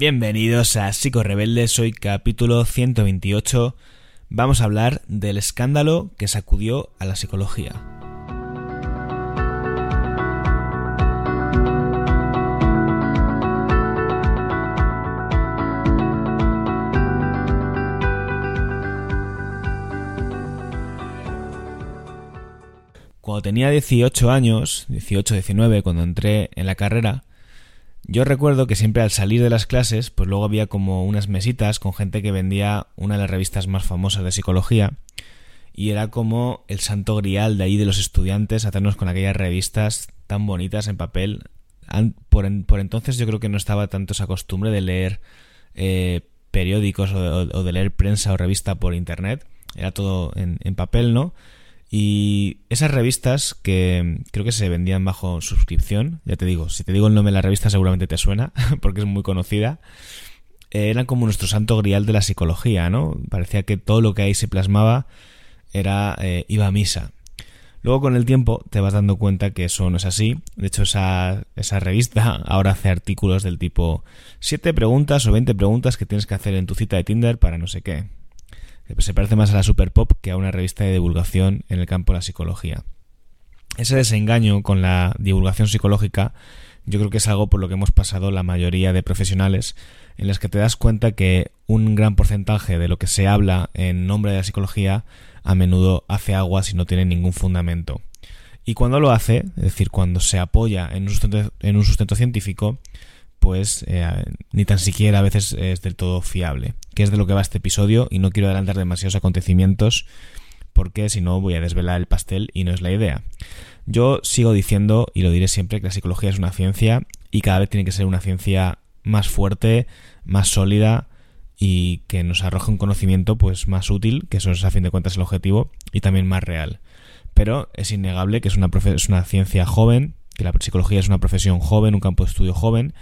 Bienvenidos a Psico Rebelde, soy capítulo 128. Vamos a hablar del escándalo que sacudió a la psicología. Cuando tenía 18 años, 18, 19, cuando entré en la carrera, yo recuerdo que siempre al salir de las clases, pues luego había como unas mesitas con gente que vendía una de las revistas más famosas de psicología y era como el santo grial de ahí de los estudiantes hacernos con aquellas revistas tan bonitas en papel. Por, entonces yo creo que no estaba tanto esa costumbre de leer eh, periódicos o, de leer prensa o revista por internet, era todo en papel, ¿no? Y esas revistas que creo que se vendían bajo suscripción, ya te digo, si te digo el nombre de la revista seguramente te suena, porque es muy conocida, eh, eran como nuestro santo grial de la psicología, ¿no? Parecía que todo lo que ahí se plasmaba era eh, iba a misa. Luego con el tiempo te vas dando cuenta que eso no es así. De hecho, esa, esa revista ahora hace artículos del tipo 7 preguntas o 20 preguntas que tienes que hacer en tu cita de Tinder para no sé qué se parece más a la Super Pop que a una revista de divulgación en el campo de la psicología. Ese desengaño con la divulgación psicológica yo creo que es algo por lo que hemos pasado la mayoría de profesionales, en las que te das cuenta que un gran porcentaje de lo que se habla en nombre de la psicología a menudo hace agua si no tiene ningún fundamento. Y cuando lo hace, es decir, cuando se apoya en un sustento, en un sustento científico, pues ni tan siquiera a veces es del todo fiable, que es de lo que va este episodio y no quiero adelantar demasiados acontecimientos porque si no voy a desvelar el pastel y no es la idea. Yo sigo diciendo y lo diré siempre que la psicología es una ciencia y cada vez tiene que ser una ciencia más fuerte, más sólida y que nos arroje un conocimiento pues más útil, que eso es a fin de cuentas el objetivo, y también más real. Pero es innegable que es una, es una ciencia joven, que la psicología es una profesión joven, un campo de estudio joven,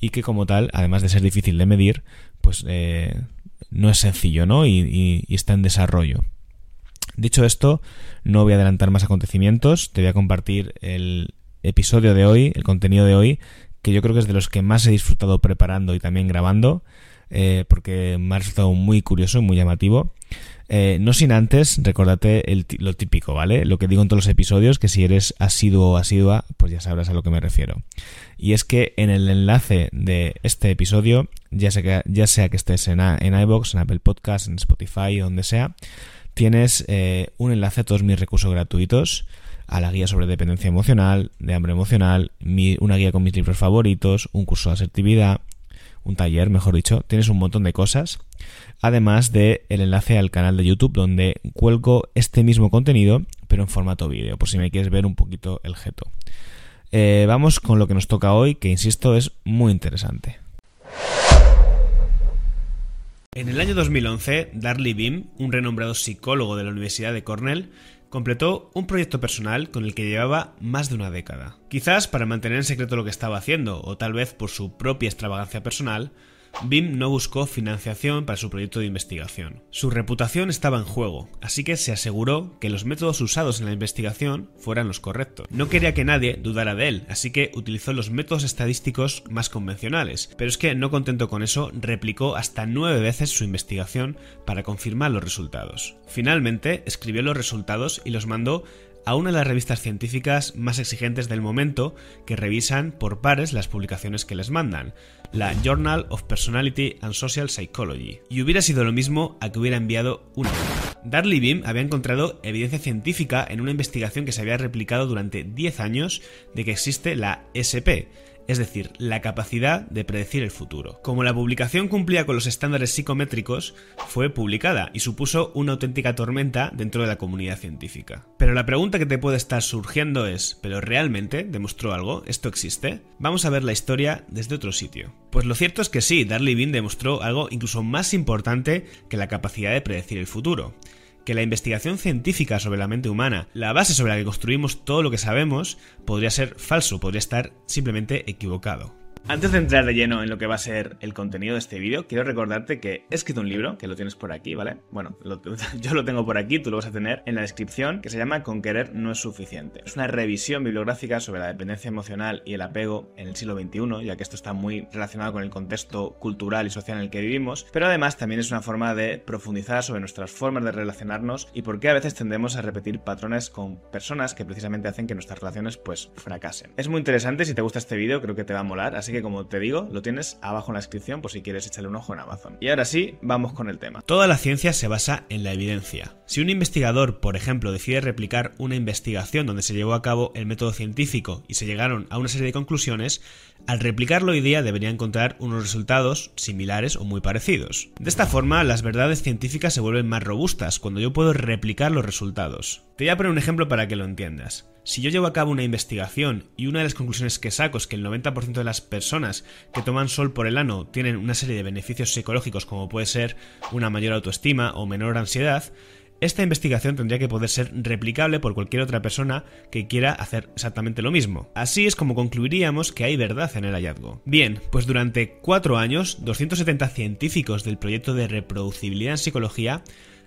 y que como tal, además de ser difícil de medir, pues eh, no es sencillo, ¿no? Y, está en desarrollo. Dicho esto, no voy a adelantar más acontecimientos, te voy a compartir el episodio de hoy, el contenido de hoy, que yo creo que es de los que más he disfrutado preparando y también grabando, eh, porque me ha resultado muy curioso y muy llamativo. Eh, no sin antes, recordate lo típico, ¿vale? Lo que digo en todos los episodios, que si eres asiduo o asidua, pues ya sabrás a lo que me refiero. Y es que en el enlace de este episodio, ya sea que, ya sea que estés en, en iVoox, en Apple Podcast, en Spotify, donde sea, tienes eh, un enlace a todos mis recursos gratuitos, a la guía sobre dependencia emocional, de hambre emocional, una guía con mis libros favoritos, un curso de asertividad, un taller, mejor dicho, tienes un montón de cosas, además de el enlace al canal de YouTube donde cuelgo este mismo contenido, pero en formato vídeo, por si me quieres ver un poquito el jeto. Eh, vamos con lo que nos toca hoy, que insisto es muy interesante. En el año 2011, Darley Beam, un renombrado psicólogo de la Universidad de Cornell, completó un proyecto personal con el que llevaba más de una década. Quizás para mantener en secreto lo que estaba haciendo, o tal vez por su propia extravagancia personal, BIM no buscó financiación para su proyecto de investigación. Su reputación estaba en juego, así que se aseguró que los métodos usados en la investigación fueran los correctos. No quería que nadie dudara de él, así que utilizó los métodos estadísticos más convencionales, pero es que no contento con eso, replicó hasta nueve veces su investigación para confirmar los resultados. Finalmente, escribió los resultados y los mandó a una de las revistas científicas más exigentes del momento que revisan por pares las publicaciones que les mandan, la Journal of Personality and Social Psychology. Y hubiera sido lo mismo a que hubiera enviado una. Darley Beam había encontrado evidencia científica en una investigación que se había replicado durante 10 años de que existe la SP, es decir, la capacidad de predecir el futuro. Como la publicación cumplía con los estándares psicométricos, fue publicada y supuso una auténtica tormenta dentro de la comunidad científica. Pero la pregunta que te puede estar surgiendo es, ¿pero realmente demostró algo? ¿Esto existe? Vamos a ver la historia desde otro sitio. Pues lo cierto es que sí, Darley Bean demostró algo incluso más importante que la capacidad de predecir el futuro que la investigación científica sobre la mente humana, la base sobre la que construimos todo lo que sabemos, podría ser falso, podría estar simplemente equivocado. Antes de entrar de lleno en lo que va a ser el contenido de este vídeo, quiero recordarte que he escrito un libro, que lo tienes por aquí, ¿vale? Bueno, yo lo tengo por aquí, tú lo vas a tener en la descripción, que se llama Con querer no es suficiente. Es una revisión bibliográfica sobre la dependencia emocional y el apego en el siglo XXI, ya que esto está muy relacionado con el contexto cultural y social en el que vivimos, pero además también es una forma de profundizar sobre nuestras formas de relacionarnos y por qué a veces tendemos a repetir patrones con personas que precisamente hacen que nuestras relaciones pues fracasen. Es muy interesante, si te gusta este vídeo creo que te va a molar, así que como te digo, lo tienes abajo en la descripción por si quieres echarle un ojo en Amazon. Y ahora sí, vamos con el tema. Toda la ciencia se basa en la evidencia. Si un investigador, por ejemplo, decide replicar una investigación donde se llevó a cabo el método científico y se llegaron a una serie de conclusiones, al replicarlo hoy día debería encontrar unos resultados similares o muy parecidos. De esta forma, las verdades científicas se vuelven más robustas cuando yo puedo replicar los resultados. Te voy a poner un ejemplo para que lo entiendas. Si yo llevo a cabo una investigación y una de las conclusiones que saco es que el 90% de las personas que toman sol por el ano tienen una serie de beneficios psicológicos como puede ser una mayor autoestima o menor ansiedad, esta investigación tendría que poder ser replicable por cualquier otra persona que quiera hacer exactamente lo mismo. Así es como concluiríamos que hay verdad en el hallazgo. Bien, pues durante cuatro años, 270 científicos del proyecto de reproducibilidad en psicología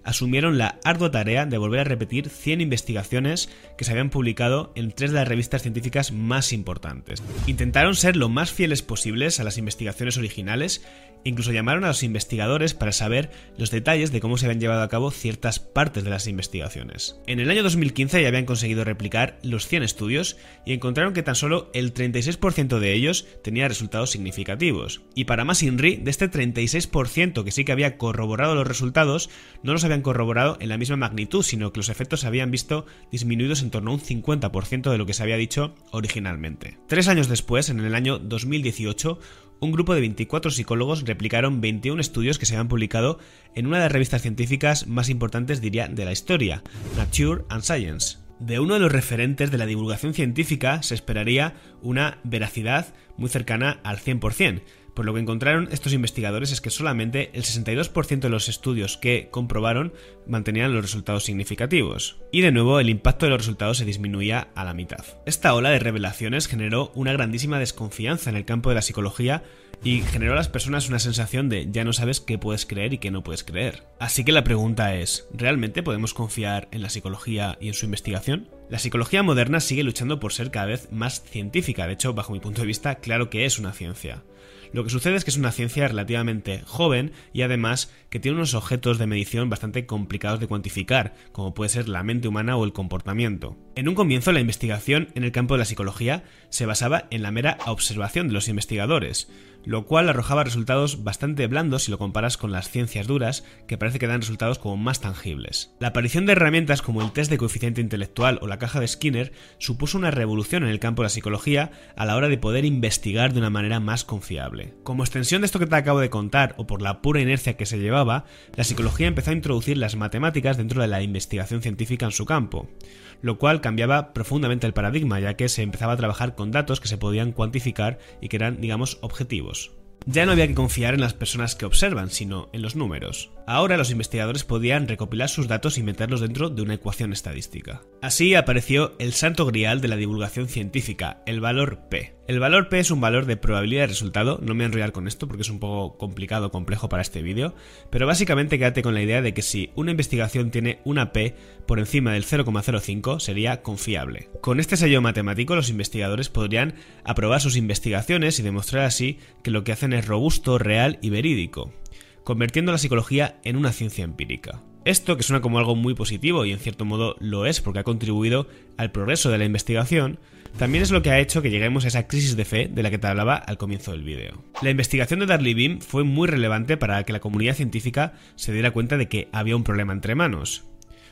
asumieron la ardua tarea de volver a repetir 100 investigaciones que se habían publicado en tres de las revistas científicas más importantes. Intentaron ser lo más fieles posibles a las investigaciones originales Incluso llamaron a los investigadores para saber los detalles de cómo se habían llevado a cabo ciertas partes de las investigaciones. En el año 2015 ya habían conseguido replicar los 100 estudios y encontraron que tan solo el 36% de ellos tenía resultados significativos. Y para más INRI, de este 36% que sí que había corroborado los resultados, no los habían corroborado en la misma magnitud, sino que los efectos se habían visto disminuidos en torno a un 50% de lo que se había dicho originalmente. Tres años después, en el año 2018, un grupo de 24 psicólogos replicaron 21 estudios que se habían publicado en una de las revistas científicas más importantes, diría, de la historia, Nature and Science. De uno de los referentes de la divulgación científica se esperaría una veracidad muy cercana al 100%, por lo que encontraron estos investigadores es que solamente el 62% de los estudios que comprobaron mantenían los resultados significativos. Y de nuevo el impacto de los resultados se disminuía a la mitad. Esta ola de revelaciones generó una grandísima desconfianza en el campo de la psicología y generó a las personas una sensación de ya no sabes qué puedes creer y qué no puedes creer. Así que la pregunta es, ¿realmente podemos confiar en la psicología y en su investigación? La psicología moderna sigue luchando por ser cada vez más científica, de hecho, bajo mi punto de vista, claro que es una ciencia. Lo que sucede es que es una ciencia relativamente joven y además que tiene unos objetos de medición bastante complicados de cuantificar, como puede ser la mente humana o el comportamiento. En un comienzo la investigación en el campo de la psicología se basaba en la mera observación de los investigadores, lo cual arrojaba resultados bastante blandos si lo comparas con las ciencias duras, que parece que dan resultados como más tangibles. La aparición de herramientas como el test de coeficiente intelectual o la caja de Skinner supuso una revolución en el campo de la psicología a la hora de poder investigar de una manera más confiable. Como extensión de esto que te acabo de contar, o por la pura inercia que se llevaba, la psicología empezó a introducir las matemáticas dentro de la investigación científica en su campo, lo cual cambiaba profundamente el paradigma, ya que se empezaba a trabajar con datos que se podían cuantificar y que eran, digamos, objetivos. Ya no había que confiar en las personas que observan, sino en los números. Ahora los investigadores podían recopilar sus datos y meterlos dentro de una ecuación estadística. Así apareció el santo grial de la divulgación científica, el valor P. El valor P es un valor de probabilidad de resultado, no me enrollar con esto porque es un poco complicado, complejo para este vídeo, pero básicamente quédate con la idea de que si una investigación tiene una P por encima del 0,05 sería confiable. Con este sello matemático los investigadores podrían aprobar sus investigaciones y demostrar así que lo que hacen es robusto, real y verídico convirtiendo la psicología en una ciencia empírica. Esto, que suena como algo muy positivo y en cierto modo lo es porque ha contribuido al progreso de la investigación, también es lo que ha hecho que lleguemos a esa crisis de fe de la que te hablaba al comienzo del vídeo. La investigación de Darley Beam fue muy relevante para que la comunidad científica se diera cuenta de que había un problema entre manos.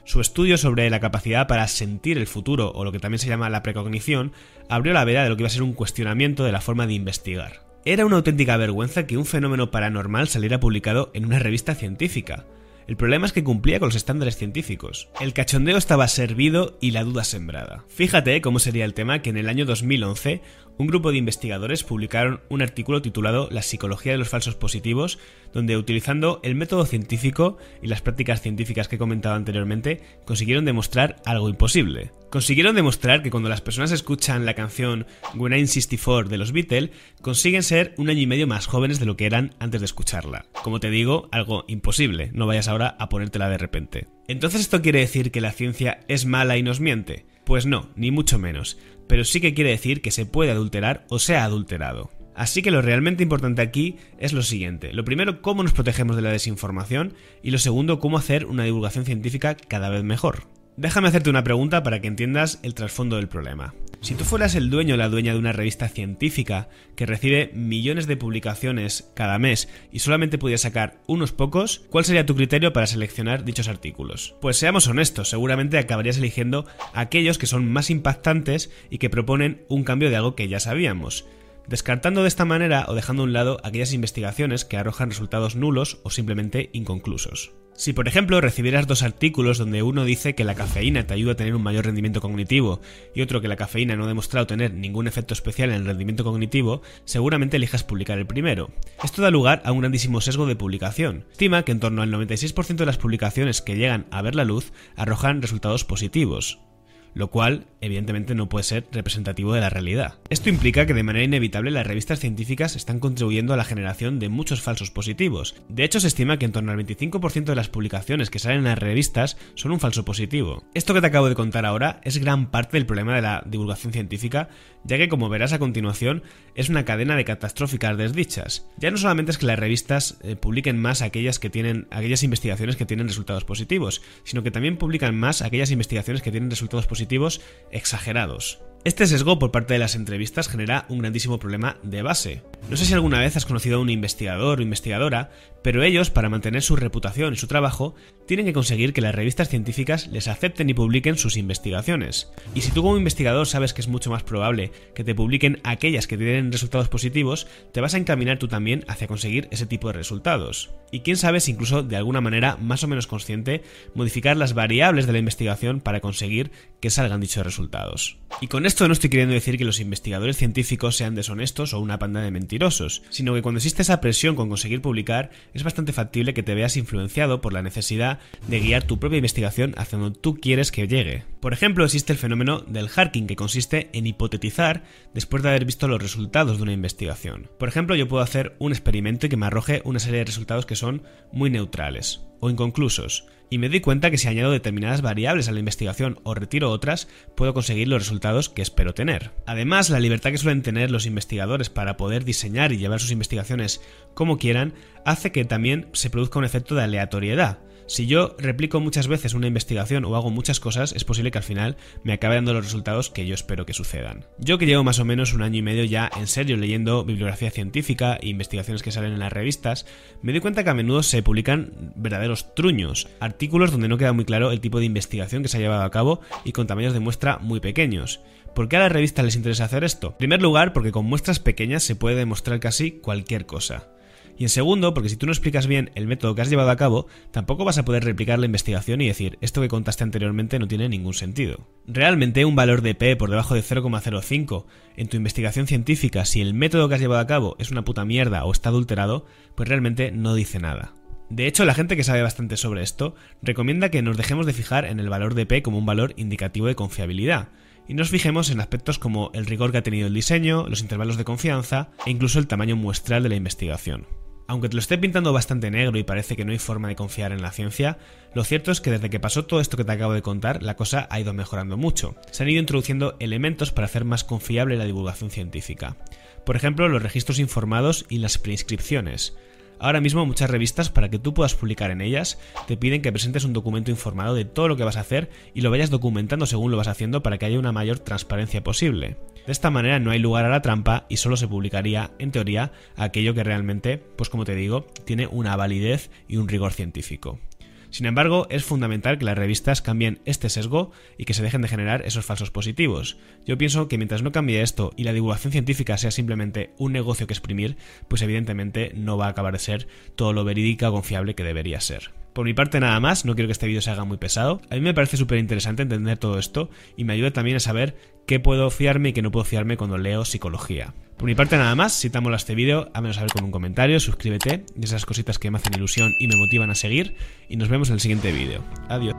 Su estudio sobre la capacidad para sentir el futuro, o lo que también se llama la precognición, abrió la veda de lo que iba a ser un cuestionamiento de la forma de investigar. Era una auténtica vergüenza que un fenómeno paranormal saliera publicado en una revista científica. El problema es que cumplía con los estándares científicos. El cachondeo estaba servido y la duda sembrada. Fíjate cómo sería el tema que en el año 2011 un grupo de investigadores publicaron un artículo titulado La psicología de los falsos positivos, donde utilizando el método científico y las prácticas científicas que he comentado anteriormente, consiguieron demostrar algo imposible. Consiguieron demostrar que cuando las personas escuchan la canción When I'm 64 de los Beatles, consiguen ser un año y medio más jóvenes de lo que eran antes de escucharla. Como te digo, algo imposible, no vayas ahora a ponértela de repente. Entonces esto quiere decir que la ciencia es mala y nos miente. Pues no, ni mucho menos, pero sí que quiere decir que se puede adulterar o se ha adulterado. Así que lo realmente importante aquí es lo siguiente. Lo primero, cómo nos protegemos de la desinformación y lo segundo, cómo hacer una divulgación científica cada vez mejor. Déjame hacerte una pregunta para que entiendas el trasfondo del problema. Si tú fueras el dueño o la dueña de una revista científica que recibe millones de publicaciones cada mes y solamente pudieras sacar unos pocos, ¿cuál sería tu criterio para seleccionar dichos artículos? Pues seamos honestos, seguramente acabarías eligiendo aquellos que son más impactantes y que proponen un cambio de algo que ya sabíamos descartando de esta manera o dejando a un lado aquellas investigaciones que arrojan resultados nulos o simplemente inconclusos. Si por ejemplo recibieras dos artículos donde uno dice que la cafeína te ayuda a tener un mayor rendimiento cognitivo y otro que la cafeína no ha demostrado tener ningún efecto especial en el rendimiento cognitivo, seguramente elijas publicar el primero. Esto da lugar a un grandísimo sesgo de publicación. Estima que en torno al 96% de las publicaciones que llegan a ver la luz arrojan resultados positivos lo cual evidentemente no puede ser representativo de la realidad. Esto implica que de manera inevitable las revistas científicas están contribuyendo a la generación de muchos falsos positivos. De hecho, se estima que en torno al 25% de las publicaciones que salen en las revistas son un falso positivo. Esto que te acabo de contar ahora es gran parte del problema de la divulgación científica, ya que como verás a continuación, es una cadena de catastróficas desdichas. Ya no solamente es que las revistas eh, publiquen más aquellas que tienen aquellas investigaciones que tienen resultados positivos, sino que también publican más aquellas investigaciones que tienen resultados positivos exagerados. Este sesgo por parte de las entrevistas genera un grandísimo problema de base. No sé si alguna vez has conocido a un investigador o investigadora, pero ellos, para mantener su reputación y su trabajo, tienen que conseguir que las revistas científicas les acepten y publiquen sus investigaciones. Y si tú como investigador sabes que es mucho más probable que te publiquen aquellas que tienen resultados positivos, te vas a encaminar tú también hacia conseguir ese tipo de resultados. Y quién sabe si incluso de alguna manera más o menos consciente modificar las variables de la investigación para conseguir que salgan dichos resultados. Y con esto no estoy queriendo decir que los investigadores científicos sean deshonestos o una panda de mentirosos, sino que cuando existe esa presión con conseguir publicar, es bastante factible que te veas influenciado por la necesidad de guiar tu propia investigación hacia donde tú quieres que llegue. Por ejemplo, existe el fenómeno del harking, que consiste en hipotetizar después de haber visto los resultados de una investigación. Por ejemplo, yo puedo hacer un experimento y que me arroje una serie de resultados que son muy neutrales o inconclusos, y me doy cuenta que si añado determinadas variables a la investigación o retiro otras, puedo conseguir los resultados que espero tener. Además, la libertad que suelen tener los investigadores para poder diseñar y llevar sus investigaciones como quieran, hace que también se produzca un efecto de aleatoriedad, si yo replico muchas veces una investigación o hago muchas cosas, es posible que al final me acabe dando los resultados que yo espero que sucedan. Yo que llevo más o menos un año y medio ya en serio leyendo bibliografía científica e investigaciones que salen en las revistas, me doy cuenta que a menudo se publican verdaderos truños, artículos donde no queda muy claro el tipo de investigación que se ha llevado a cabo y con tamaños de muestra muy pequeños. ¿Por qué a las revistas les interesa hacer esto? En primer lugar, porque con muestras pequeñas se puede demostrar casi cualquier cosa. Y en segundo, porque si tú no explicas bien el método que has llevado a cabo, tampoco vas a poder replicar la investigación y decir, esto que contaste anteriormente no tiene ningún sentido. Realmente un valor de P por debajo de 0,05 en tu investigación científica, si el método que has llevado a cabo es una puta mierda o está adulterado, pues realmente no dice nada. De hecho, la gente que sabe bastante sobre esto recomienda que nos dejemos de fijar en el valor de P como un valor indicativo de confiabilidad, y nos fijemos en aspectos como el rigor que ha tenido el diseño, los intervalos de confianza e incluso el tamaño muestral de la investigación. Aunque te lo esté pintando bastante negro y parece que no hay forma de confiar en la ciencia, lo cierto es que desde que pasó todo esto que te acabo de contar, la cosa ha ido mejorando mucho. Se han ido introduciendo elementos para hacer más confiable la divulgación científica. Por ejemplo, los registros informados y las preinscripciones. Ahora mismo muchas revistas, para que tú puedas publicar en ellas, te piden que presentes un documento informado de todo lo que vas a hacer y lo vayas documentando según lo vas haciendo para que haya una mayor transparencia posible. De esta manera no hay lugar a la trampa y solo se publicaría, en teoría, aquello que realmente, pues como te digo, tiene una validez y un rigor científico. Sin embargo, es fundamental que las revistas cambien este sesgo y que se dejen de generar esos falsos positivos. Yo pienso que mientras no cambie esto y la divulgación científica sea simplemente un negocio que exprimir, pues evidentemente no va a acabar de ser todo lo verídica o confiable que debería ser. Por mi parte nada más, no quiero que este vídeo se haga muy pesado. A mí me parece súper interesante entender todo esto y me ayuda también a saber qué puedo fiarme y qué no puedo fiarme cuando leo psicología. Por mi parte nada más, si te mola este vídeo, házmelo saber con un comentario, suscríbete, y esas cositas que me hacen ilusión y me motivan a seguir, y nos vemos en el siguiente vídeo. Adiós.